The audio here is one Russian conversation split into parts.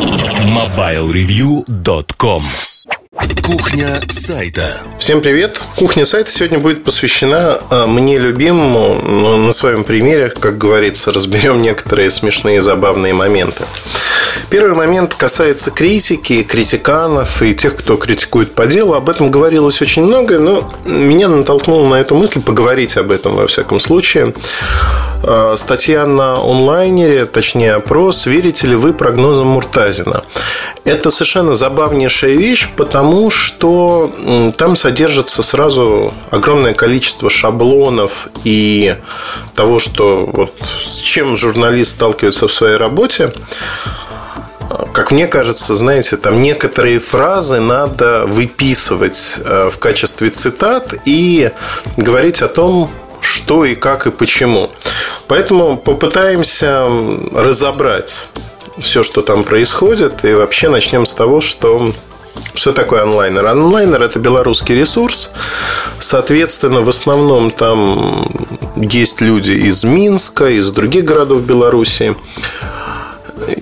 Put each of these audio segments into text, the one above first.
MobileReview.com Кухня сайта. Всем привет! Кухня сайта сегодня будет посвящена а, мне любимому, но на своем примере, как говорится, разберем некоторые смешные и забавные моменты. Первый момент касается критики, критиканов и тех, кто критикует по делу. Об этом говорилось очень много, но меня натолкнуло на эту мысль поговорить об этом во всяком случае. А, статья на онлайнере, точнее опрос, верите ли вы прогнозам Муртазина. Это совершенно забавнейшая вещь, потому что там содержится сразу огромное количество шаблонов и того, что вот с чем журналист сталкивается в своей работе как мне кажется, знаете, там некоторые фразы надо выписывать э, в качестве цитат и говорить о том, что и как и почему. Поэтому попытаемся разобрать все, что там происходит, и вообще начнем с того, что что такое онлайнер? Онлайнер – это белорусский ресурс. Соответственно, в основном там есть люди из Минска, из других городов Беларуси.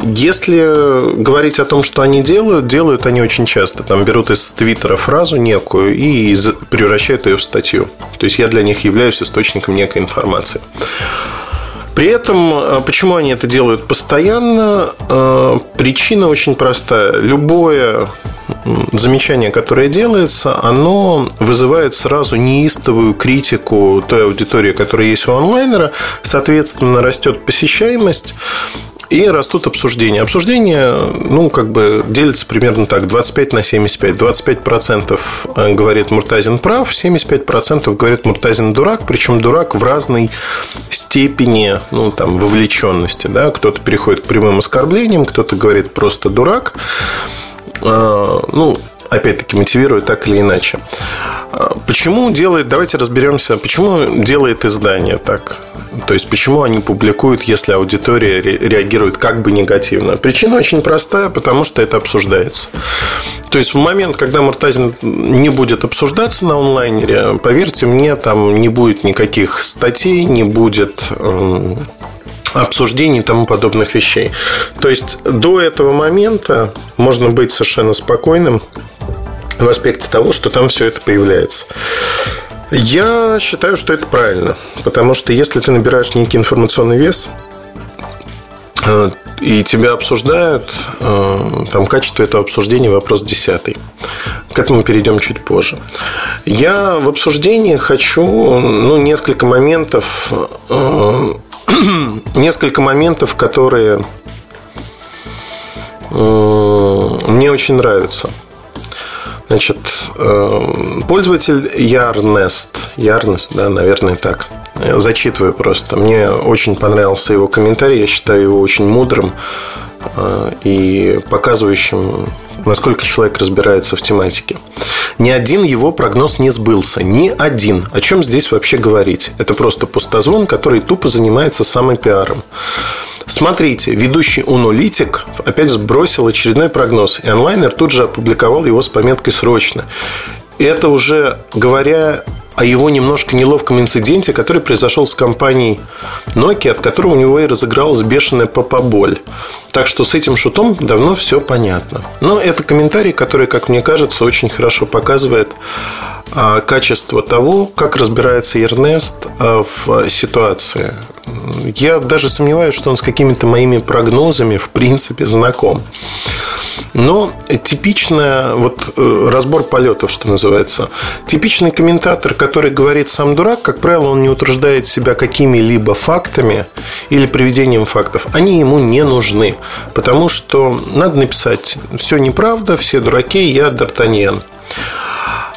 Если говорить о том, что они делают, делают они очень часто. Там берут из Твиттера фразу некую и превращают ее в статью. То есть я для них являюсь источником некой информации. При этом, э, почему они это делают постоянно? Э, причина очень простая. Любое замечание, которое делается, оно вызывает сразу неистовую критику той аудитории, которая есть у онлайнера. Соответственно, растет посещаемость. И растут обсуждения. Обсуждения, ну, как бы делятся примерно так, 25 на 75. 25% э, говорит Муртазин прав, 75% говорит Муртазин дурак, причем дурак в разной степени, ну, там, вовлеченности, да, кто-то переходит к прямым оскорблениям, кто-то говорит просто дурак, э, ну, опять-таки мотивирует так или иначе. Э, почему делает, давайте разберемся, почему делает издание так? То есть, почему они публикуют, если аудитория реагирует как бы негативно? Причина очень простая, потому что это обсуждается. То есть, в момент, когда Муртазин не будет обсуждаться на онлайнере, поверьте мне, там не будет никаких статей, не будет эм, обсуждений и тому подобных вещей. То есть, до этого момента можно быть совершенно спокойным в аспекте того, что там все это появляется. Я считаю, что это правильно. Потому что если ты набираешь некий информационный вес, э, и тебя обсуждают, э, там качество этого обсуждения вопрос десятый. К этому перейдем чуть позже. Я в обсуждении хочу ну, несколько моментов, э, несколько моментов, которые мне очень нравятся. Значит, эм, пользователь Ярнест, Ярнест, да, наверное, так. Зачитываю просто. Мне очень понравился его комментарий. Я считаю его очень мудрым э, и показывающим, насколько человек разбирается в тематике. Ни один его прогноз не сбылся. Ни один. О чем здесь вообще говорить? Это просто пустозвон, который тупо занимается самопиаром. Смотрите, ведущий Унолитик опять сбросил очередной прогноз, и онлайнер тут же опубликовал его с пометкой «Срочно». Это уже говоря о его немножко неловком инциденте, который произошел с компанией Nokia, от которого у него и разыгралась бешеная попоболь. Так что с этим шутом давно все понятно. Но это комментарий, который, как мне кажется, очень хорошо показывает а, качество того, как разбирается Ернест а, в ситуации. Я даже сомневаюсь, что он с какими-то моими прогнозами в принципе знаком. Но типичная, вот э, разбор полетов, что называется, типичный комментатор, который говорит сам дурак, как правило, он не утверждает себя какими-либо фактами или приведением фактов. Они ему не нужны, потому что надо написать «все неправда, все дураки, я Д'Артаньян».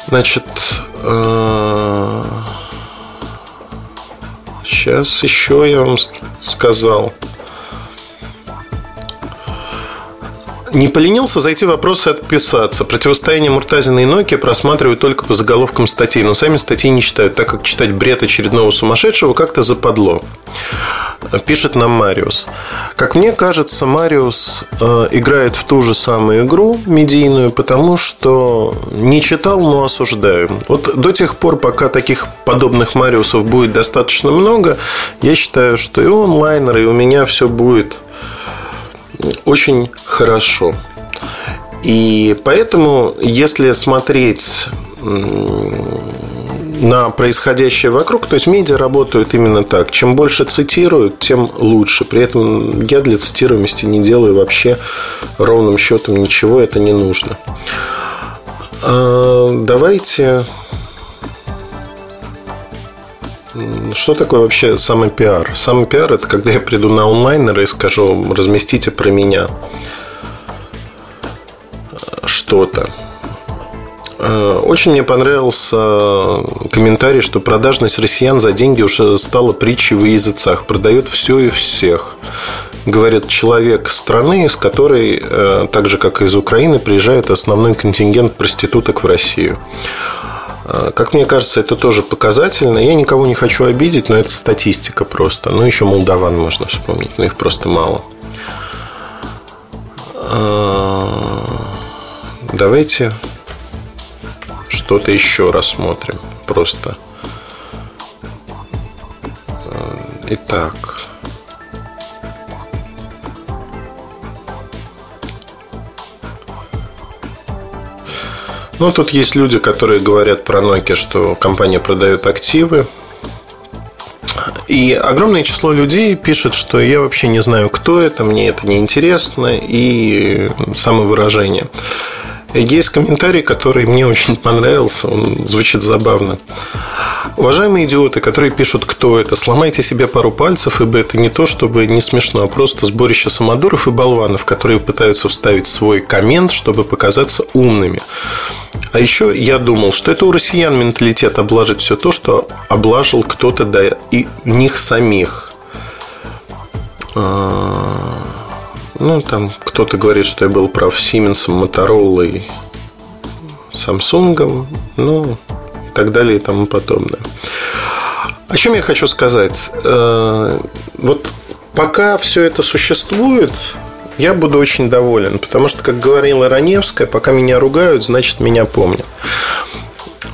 Значит, сейчас э, еще я вам сказал. Не поленился зайти в вопросы отписаться. Противостояние Муртазина и Nokia просматривают только по заголовкам статей, но сами статьи не читают, так как читать бред очередного сумасшедшего как-то западло. Пишет нам Мариус. Как мне кажется, Мариус э, играет в ту же самую игру медийную, потому что не читал, но осуждаю. Вот до тех пор, пока таких подобных Мариусов будет достаточно много, я считаю, что и у онлайнера, и у меня все будет очень хорошо. И поэтому, если смотреть на происходящее вокруг. То есть медиа работают именно так. Чем больше цитируют, тем лучше. При этом я для цитируемости не делаю вообще ровным счетом ничего, это не нужно. А, давайте что такое вообще самый пиар? Самый пиар – это когда я приду на онлайнер и скажу, разместите про меня что-то. Э, очень мне понравился комментарий, что продажность россиян за деньги уже стала притчей в языцах. Продает все и всех. Говорит человек страны, из которой, э, так же как из Украины, приезжает основной контингент проституток в Россию. Э, как мне кажется, это тоже показательно. Я никого не хочу обидеть, но это статистика просто. Ну, еще молдаван можно вспомнить, но их просто мало. Давайте что-то еще рассмотрим. Просто. Э, итак. Ну, тут есть люди, которые говорят про Nokia, что компания продает активы. И огромное число людей пишет, что я вообще не знаю, кто это, мне это не интересно, и самовыражение. Есть комментарий, который мне очень понравился, он звучит забавно. Уважаемые идиоты, которые пишут, кто это, сломайте себе пару пальцев, ибо это не то, чтобы не смешно, а просто сборище самодуров и болванов, которые пытаются вставить свой коммент, чтобы показаться умными. А еще я думал, что это у россиян менталитет облажить все то, что облажил кто-то до и них самих. А, ну, там кто-то говорит, что я был прав Сименсом, Моторолой, Самсунгом, ну, и так далее и тому подобное. О чем я хочу сказать? Э, вот пока все это существует, я буду очень доволен, потому что, как говорила Раневская, пока меня ругают, значит, меня помнят.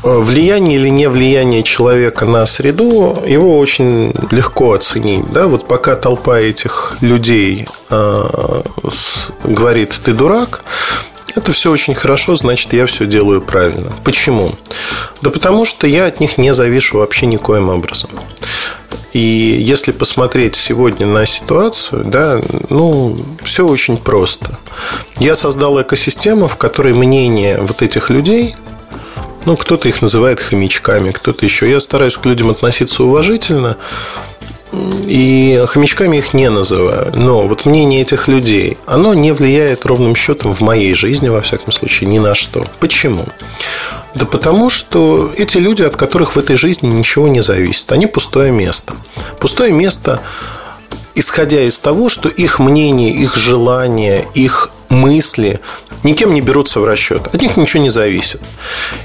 Э, влияние или не влияние человека на среду, его очень легко оценить. Да? Вот пока толпа этих людей э, с, говорит «ты дурак», это все очень хорошо, значит, я все делаю правильно. Почему? Да потому что я от них не завишу вообще никоим образом. И если посмотреть сегодня на ситуацию, да, ну, все очень просто. Я создал экосистему, в которой мнение вот этих людей ну, кто-то их называет хомячками, кто-то еще. Я стараюсь к людям относиться уважительно, и хомячками их не называю. Но вот мнение этих людей, оно не влияет ровным счетом в моей жизни, во всяком случае, ни на что. Почему? Да потому что эти люди, от которых в этой жизни ничего не зависит, они пустое место. Пустое место, исходя из того, что их мнение, их желание, их мысли никем не берутся в расчет. От них ничего не зависит.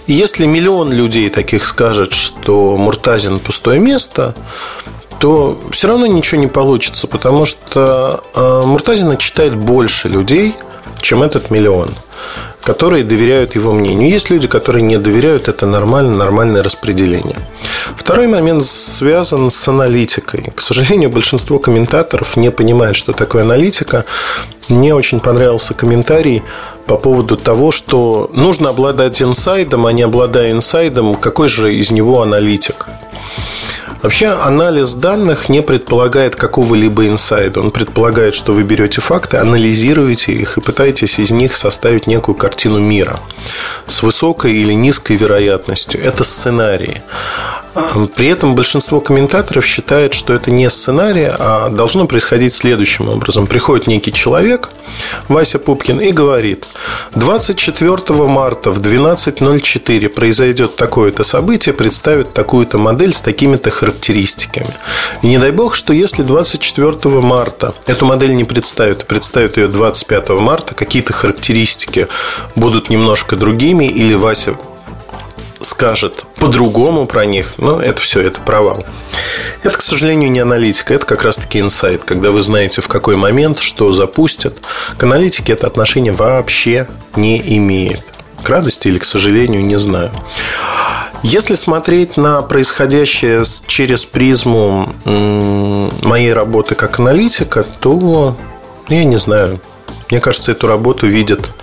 И если миллион людей таких скажет, что Муртазин пустое место, то все равно ничего не получится, потому что э, Муртазина читает больше людей, чем этот миллион которые доверяют его мнению. Есть люди, которые не доверяют, это нормально, нормальное распределение. Второй момент связан с аналитикой. К сожалению, большинство комментаторов не понимает, что такое аналитика. Мне очень понравился комментарий по поводу того, что нужно обладать инсайдом, а не обладая инсайдом, какой же из него аналитик. Вообще анализ данных не предполагает какого-либо инсайда. Он предполагает, что вы берете факты, анализируете их и пытаетесь из них составить некую картину мира с высокой или низкой вероятностью. Это сценарии. При этом большинство комментаторов считает, что это не сценарий, а должно происходить следующим образом. Приходит некий человек, Вася Пупкин, и говорит, 24 марта в 12.04 произойдет такое-то событие, представит такую-то модель с такими-то характеристиками. И не дай бог, что если 24 марта эту модель не представят, представят ее 25 марта, какие-то характеристики будут немножко другими, или Вася скажет по-другому про них, но это все, это провал. Это, к сожалению, не аналитика, это как раз-таки инсайт, когда вы знаете, в какой момент что запустят. К аналитике это отношение вообще не имеет. К радости или к сожалению, не знаю. Если смотреть на происходящее через призму моей работы как аналитика, то я не знаю, Мне кажется, эту работу видят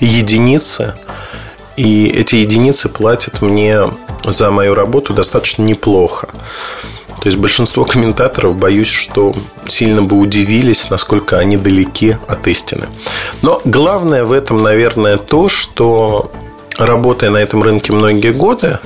единицы, и эти единицы платят мне за мою работу достаточно неплохо. То есть большинство комментаторов, боюсь, что сильно бы удивились, насколько они далеки от истины. Но главное в этом, наверное, то, что работая на этом рынке многие годы,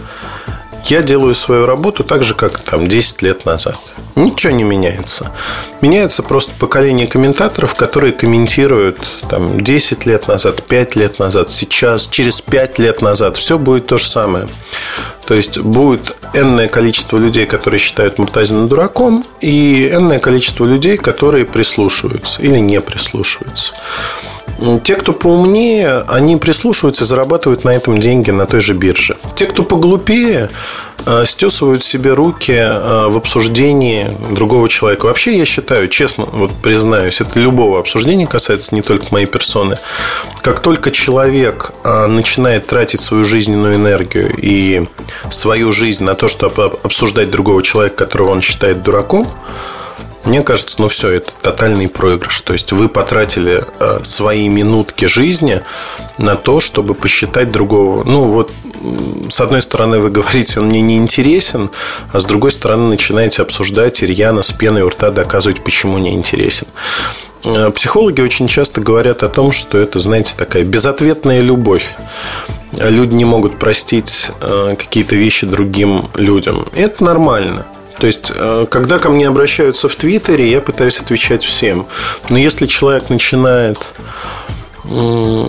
я делаю свою работу так же, как там 10 лет назад. Ничего не меняется. Меняется просто поколение комментаторов, которые комментируют там 10 лет назад, 5 лет назад, сейчас, через 5 лет назад. Все будет то же самое. То есть будет энное количество людей, которые считают Муртазина дураком, и энное количество людей, которые прислушиваются или не прислушиваются. Те, кто поумнее, они прислушиваются зарабатывают на этом деньги на той же бирже. Те, кто поглупее, э, стесывают себе руки э, в обсуждении другого человека. Вообще, я считаю, честно, вот признаюсь, это любого обсуждения касается не только моей персоны. Как только человек э, начинает тратить свою жизненную энергию и свою жизнь на то, чтобы обсуждать другого человека, которого он считает дураком, мне кажется, ну все, это тотальный проигрыш. То есть вы потратили э, свои минутки жизни на то, чтобы посчитать другого. Ну вот, с одной стороны, вы говорите, он мне не интересен, а с другой стороны, начинаете обсуждать и с пеной у рта доказывать, почему не интересен. Э, психологи очень часто говорят о том, что это, знаете, такая безответная любовь. Люди не могут простить э, какие-то вещи другим людям. И это нормально. То есть, э, когда ко мне обращаются в Твиттере, я пытаюсь отвечать всем. Но если человек начинает э,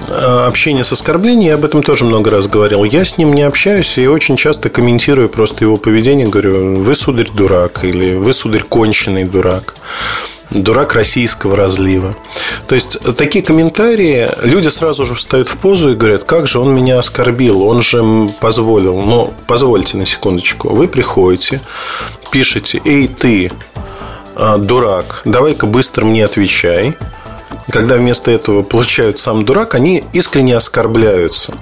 общение с оскорблением, я об этом тоже много раз говорил. Я с ним не общаюсь и очень часто комментирую просто его поведение. Говорю, вы, сударь, дурак, или вы, сударь, конченый дурак дурак российского разлива. То есть такие комментарии люди сразу же встают в позу и говорят, как же он меня оскорбил, он же позволил. Но позвольте на секундочку, вы приходите, пишете, эй ты, а, дурак, давай-ка быстро мне отвечай. Когда вместо этого получают сам дурак, они искренне оскорбляются.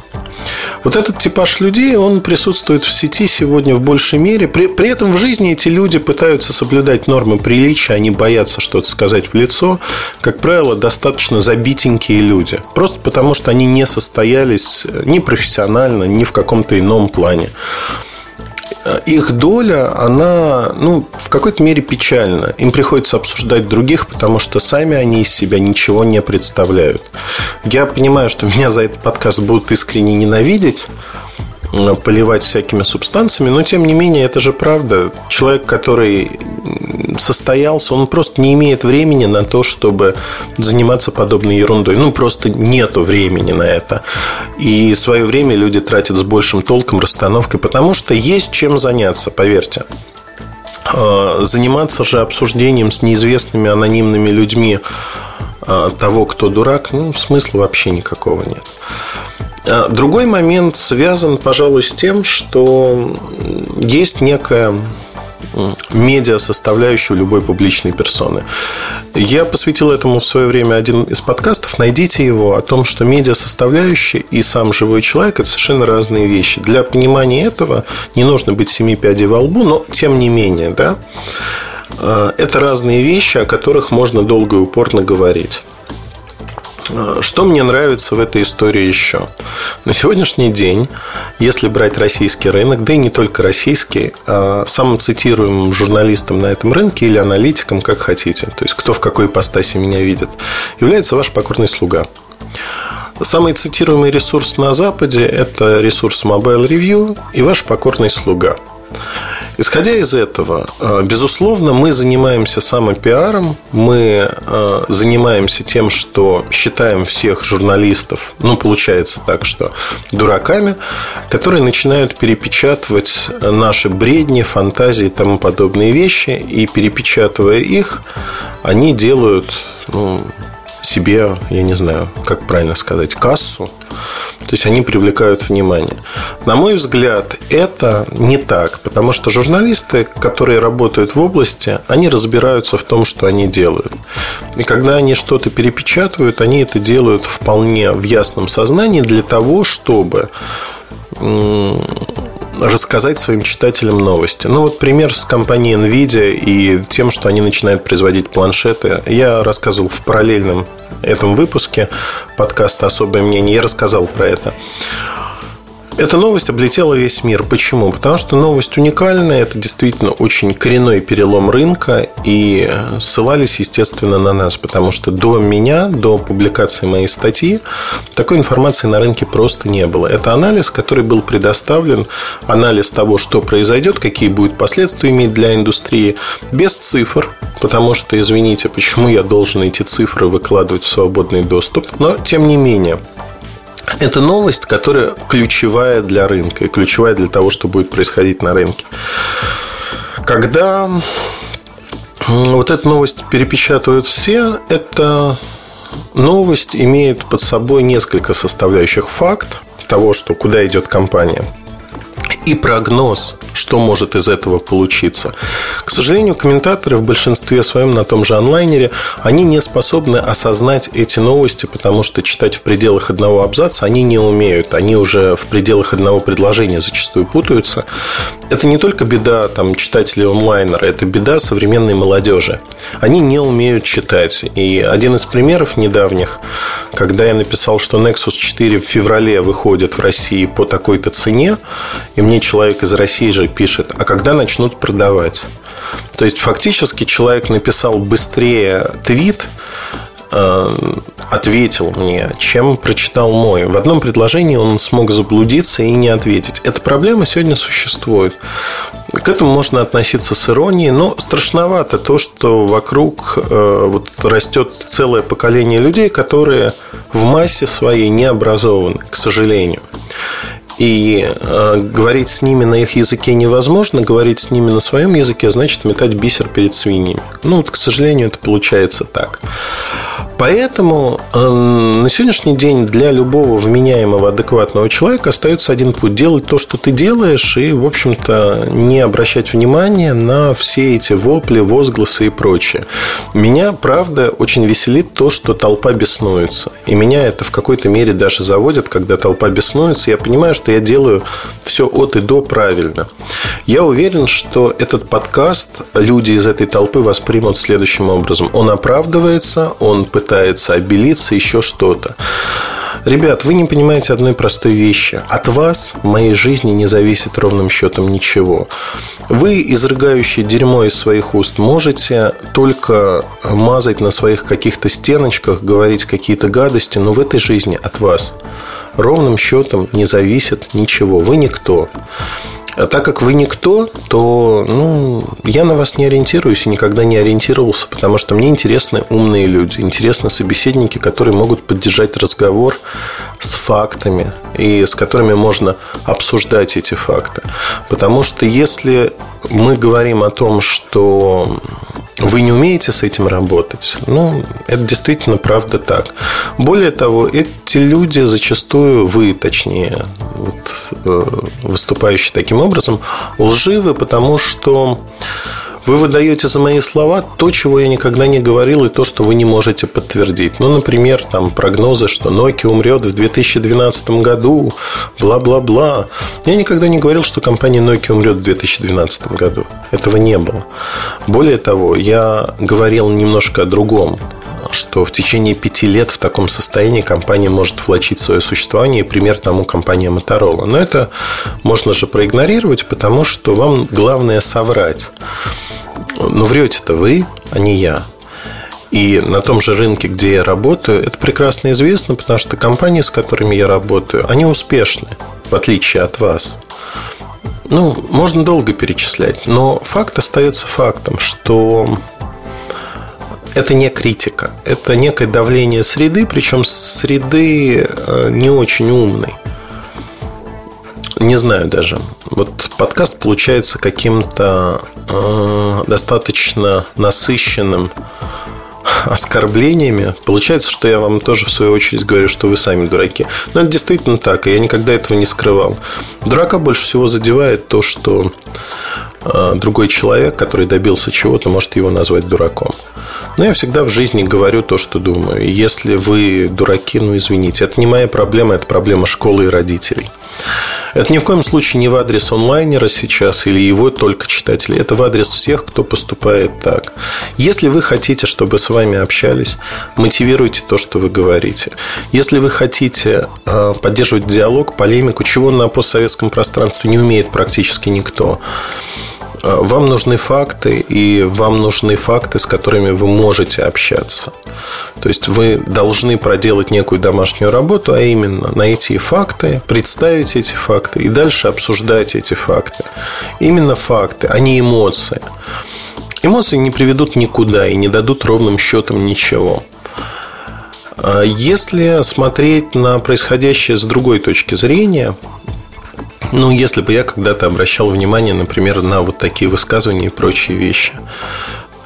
Вот этот типаж людей, он присутствует в сети сегодня в большей мере. При, при этом в жизни эти люди пытаются соблюдать нормы приличия, они боятся что-то сказать в лицо. Как правило, достаточно забитенькие люди. Просто потому, что они не состоялись ни профессионально, ни в каком-то ином плане. Э, их доля, она ну, в какой-то мере печальна. Им приходится обсуждать других, потому что сами они из себя ничего не представляют. Я понимаю, что меня за этот подкаст будут искренне ненавидеть, поливать всякими субстанциями, но тем не менее это же правда. Человек, который состоялся, он просто не имеет времени на то, чтобы заниматься подобной ерундой. Ну, просто нету времени на это. И свое время люди тратят с большим толком, расстановкой, потому что есть чем заняться, поверьте. Э, заниматься же обсуждением с неизвестными анонимными людьми э, того, кто дурак, ну, смысла вообще никакого нет. А другой момент связан, пожалуй, с тем, что есть некая медиа составляющую любой публичной персоны. Я посвятил этому в свое время один из подкастов. Найдите его о том, что медиа составляющая и сам живой человек это совершенно разные вещи. Для понимания этого не нужно быть семи пядей во лбу, но тем не менее, да, а, это разные вещи, о которых можно долго и упорно говорить. Что мне нравится в этой истории еще? На сегодняшний день, если брать российский рынок, да и не только российский, а самым цитируемым журналистом на этом рынке или аналитиком, как хотите, то есть кто в какой ипостаси меня видит, является ваш покорный слуга. Самый цитируемый ресурс на Западе – это ресурс Mobile Review и ваш покорный слуга – Исходя из этого, э, безусловно, мы занимаемся самопиаром, мы э, занимаемся тем, что считаем всех журналистов, ну, получается так, что дураками, которые начинают перепечатывать наши бредни, фантазии и тому подобные вещи, и перепечатывая их, они делают ну, себе, я не знаю, как правильно сказать, кассу. То есть они привлекают внимание. На мой взгляд, это не так, потому что журналисты, которые работают в области, они разбираются в том, что они делают. И когда они что-то перепечатывают, они это делают вполне в ясном сознании для того, чтобы рассказать своим читателям новости. Ну, вот пример с компанией NVIDIA и тем, что они начинают производить планшеты. Я рассказывал в параллельном этом выпуске подкаста «Особое мнение». Я рассказал про это. Эта новость облетела весь мир. Почему? Потому что новость уникальная, это действительно очень коренной перелом рынка, и ссылались, естественно, на нас, потому что до меня, до публикации моей статьи, такой информации на рынке просто не было. Это анализ, который был предоставлен, анализ того, что произойдет, какие будут последствия иметь для индустрии, без цифр, потому что, извините, почему я должен эти цифры выкладывать в свободный доступ, но тем не менее, это новость, которая ключевая для рынка и ключевая для того, что будет происходить на рынке. Когда вот эту новость перепечатывают все, эта новость имеет под собой несколько составляющих. Факт того, что куда идет компания – и прогноз, что может из этого получиться. К сожалению, комментаторы в большинстве своем на том же онлайнере, они не способны осознать эти новости, потому что читать в пределах одного абзаца они не умеют. Они уже в пределах одного предложения зачастую путаются. Это не только беда там, читателей онлайнера, это беда современной молодежи. Они не умеют читать. И один из примеров недавних, когда я написал, что Nexus 4 в феврале выходит в России по такой-то цене, и мне человек из России же пишет, а когда начнут продавать? То есть, фактически человек написал быстрее твит, э, ответил мне, чем прочитал мой. В одном предложении он смог заблудиться и не ответить. Эта проблема сегодня существует. К этому можно относиться с иронией, но страшновато то, что вокруг э, вот, растет целое поколение людей, которые в массе своей не образованы, к сожалению и э, говорить с ними на их языке невозможно, говорить с ними на своем языке значит метать бисер перед свиньями. Ну, вот, к сожалению, это получается так. Поэтому э, на сегодняшний день для любого вменяемого, адекватного человека остается один путь – делать то, что ты делаешь, и, в общем-то, не обращать внимания на все эти вопли, возгласы и прочее. Меня, правда, очень веселит то, что толпа беснуется. И меня это в какой-то мере даже заводит, когда толпа беснуется. Я понимаю, что я делаю все от и до правильно. Я уверен, что этот подкаст люди из этой толпы воспримут следующим образом. Он оправдывается, он пытается пытается обелиться, еще что-то. Ребят, вы не понимаете одной простой вещи. От вас в моей жизни не зависит ровным счетом ничего. Вы, изрыгающие дерьмо из своих уст, можете только мазать на своих каких-то стеночках, говорить какие-то гадости, но в этой жизни от вас ровным счетом не зависит ничего. Вы никто. А так как вы никто, то ну, я на вас не ориентируюсь и никогда не ориентировался, потому что мне интересны умные люди, интересны собеседники, которые могут поддержать разговор с фактами и с которыми можно обсуждать эти факты. Потому что если мы говорим о том, что вы не умеете с этим работать, ну, это действительно правда так. Более того, эти люди зачастую, вы точнее, вот, э, выступающие таким образом, лживы, потому что вы выдаете за мои слова то, чего я никогда не говорил, и то, что вы не можете подтвердить. Ну, например, там прогнозы, что Nokia умрет в 2012 году, бла-бла-бла. Я никогда не говорил, что компания Nokia умрет в 2012 году. Этого не было. Более того, я говорил немножко о другом что в течение пяти лет в таком состоянии компания может влачить свое существование, пример тому компания Motorola. Но это можно же проигнорировать, потому что вам главное соврать. Но врете-то вы, а не я. И на том же рынке, где я работаю, это прекрасно известно, потому что компании, с которыми я работаю, они успешны, в отличие от вас. Ну, можно долго перечислять, но факт остается фактом, что это не критика, это некое давление среды, причем среды э, не очень умной. Не знаю даже. Вот подкаст получается каким-то э, достаточно насыщенным оскорблениями. Получается, что я вам тоже в свою очередь говорю, что вы сами дураки. Но это действительно так, и я никогда этого не скрывал. Дурака больше всего задевает то, что другой человек, который добился чего-то, может его назвать дураком. Но я всегда в жизни говорю то, что думаю. Если вы дураки, ну извините, это не моя проблема, это проблема школы и родителей. Это ни в коем случае не в адрес онлайнера сейчас или его только читателей. Это в адрес всех, кто поступает так. Если вы хотите, чтобы с вами общались, мотивируйте то, что вы говорите. Если вы хотите а, поддерживать диалог, полемику, чего на постсоветском пространстве не умеет практически никто, Э, вам нужны факты, и вам нужны факты, с которыми вы можете общаться. То есть вы должны проделать некую домашнюю работу, а именно найти факты, представить эти факты и дальше обсуждать эти факты. Именно факты, а не эмоции. Эмоции не приведут никуда и не дадут ровным счетом ничего. А если смотреть на происходящее с другой точки зрения, ну, если бы я когда-то обращал внимание, например, на вот такие высказывания и прочие вещи,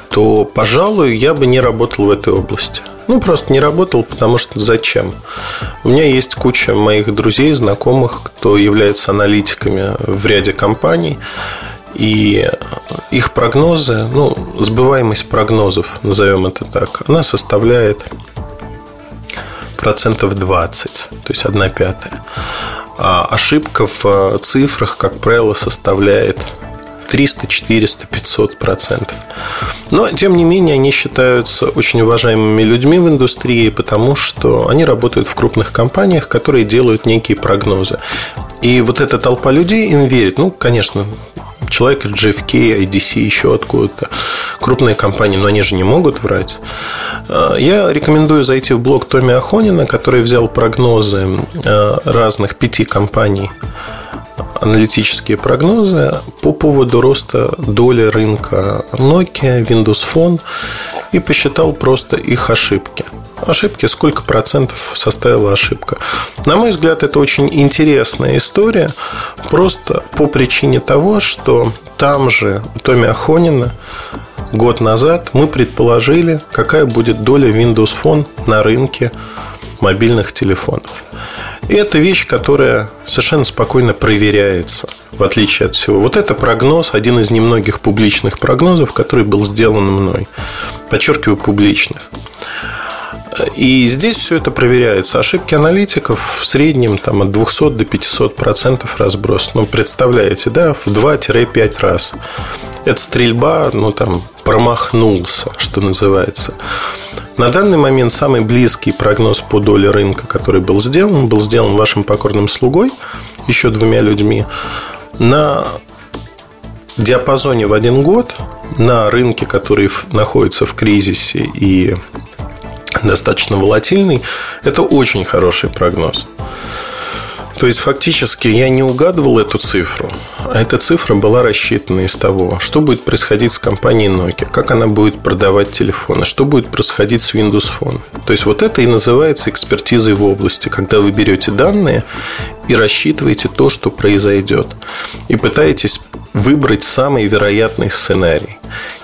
то, пожалуй, я бы не работал в этой области. Ну, просто не работал, потому что зачем? У меня есть куча моих друзей, знакомых, кто является аналитиками в ряде компаний. И их прогнозы, ну, сбываемость прогнозов, назовем это так, она составляет процентов 20, то есть 1 пятая. А ошибка в э, цифрах, как правило, составляет 300, 400, 500 процентов. Но, тем не менее, они считаются очень уважаемыми людьми в индустрии, потому что они работают в крупных компаниях, которые делают некие прогнозы. И вот эта толпа людей им верит. Ну, конечно, человек JFK, IDC, еще откуда-то. Крупные компании, но они же не могут врать. А, я рекомендую зайти в блог Томи Ахонина, который взял прогнозы а, разных пяти компаний аналитические прогнозы по поводу роста доли рынка Nokia, Windows Phone и посчитал просто их ошибки. Ошибки, сколько процентов составила ошибка. На мой взгляд, это очень интересная история, просто по причине того, что там же у Томи Ахонина год назад мы предположили, какая будет доля Windows Phone на рынке мобильных телефонов. И это вещь, которая совершенно спокойно проверяется, в отличие от всего. Вот это прогноз, один из немногих публичных прогнозов, который был сделан мной. Подчеркиваю, публичных. И здесь все это проверяется. Ошибки аналитиков в среднем там, от 200 до 500 процентов разброс. Ну, представляете, да, в 2-5 раз. Это стрельба, ну, там, промахнулся, что называется. На данный момент самый близкий прогноз по доле рынка, который был сделан, был сделан вашим покорным слугой, еще двумя людьми, на диапазоне в один год на рынке, который находится в кризисе и достаточно волатильный, это очень хороший прогноз. То есть, фактически, я не угадывал эту цифру, а эта цифра была рассчитана из того, что будет происходить с компанией Nokia, как она будет продавать телефоны, что будет происходить с Windows Phone. То есть, вот это и называется экспертизой в области, когда вы берете данные и рассчитываете то, что произойдет, и пытаетесь выбрать самый вероятный сценарий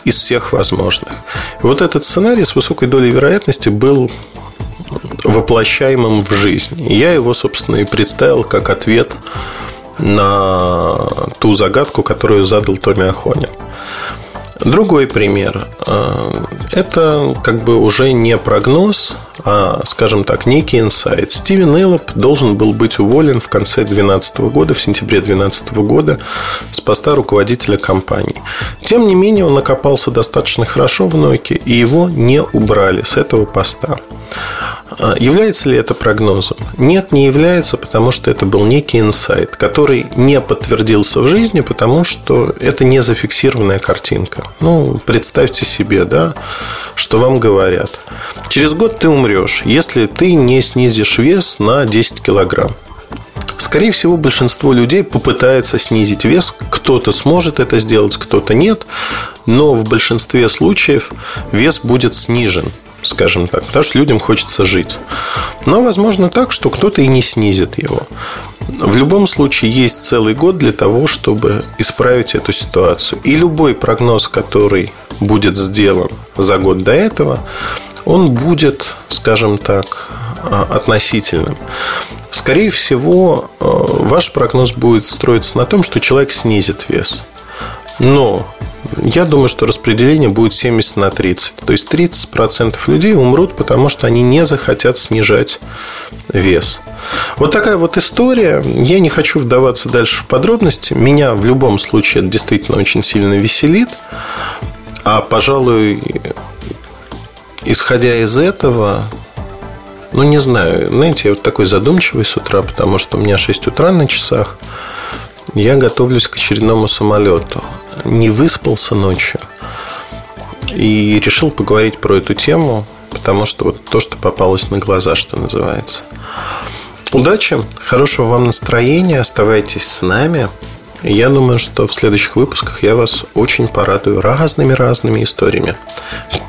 из всех возможных. Вот этот сценарий с высокой долей вероятности был воплощаемым в жизнь. Я его, собственно, и представил как ответ на ту загадку, которую задал Томми Ахонин. Другой пример. Э, это как бы уже не прогноз, а, скажем так, некий инсайт. Стивен Эллоп должен был быть уволен в конце 2012 года, в сентябре 2012 года с поста руководителя компании. Тем не менее, он накопался достаточно хорошо в Nokia, и его не убрали с этого поста. А, является ли это прогнозом? Нет, не является, потому что это был некий инсайт, который не подтвердился в жизни, потому что это не зафиксированная картинка. Ну, представьте себе, да, что вам говорят. Через год ты умрешь, если ты не снизишь вес на 10 килограмм. Скорее всего, большинство людей попытается снизить вес. Кто-то сможет это сделать, кто-то нет. Но в большинстве случаев вес будет снижен скажем так, потому что людям хочется жить. Но возможно так, что кто-то и не снизит его. В любом случае есть целый год для того, чтобы исправить эту ситуацию. И любой прогноз, который будет сделан за год до этого, он будет, скажем так, а, относительным. Скорее всего, а, ваш прогноз будет строиться на том, что человек снизит вес. Но я думаю, что распределение будет 70 на 30. То есть 30% людей умрут, потому что они не захотят снижать вес. Вот такая вот история. Я не хочу вдаваться дальше в подробности. Меня в любом случае это действительно очень сильно веселит. А, пожалуй, исходя из этого, ну, не знаю, знаете, я вот такой задумчивый с утра, потому что у меня 6 утра на часах. Я готовлюсь к очередному самолету. Не выспался ночью. И решил поговорить про эту тему, потому что вот то, что попалось на глаза, что называется. Удачи, хорошего вам настроения, оставайтесь с нами. Я думаю, что в следующих выпусках я вас очень порадую разными-разными историями.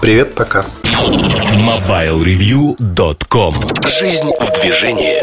Привет, пока. MobileReview.com Жизнь в движении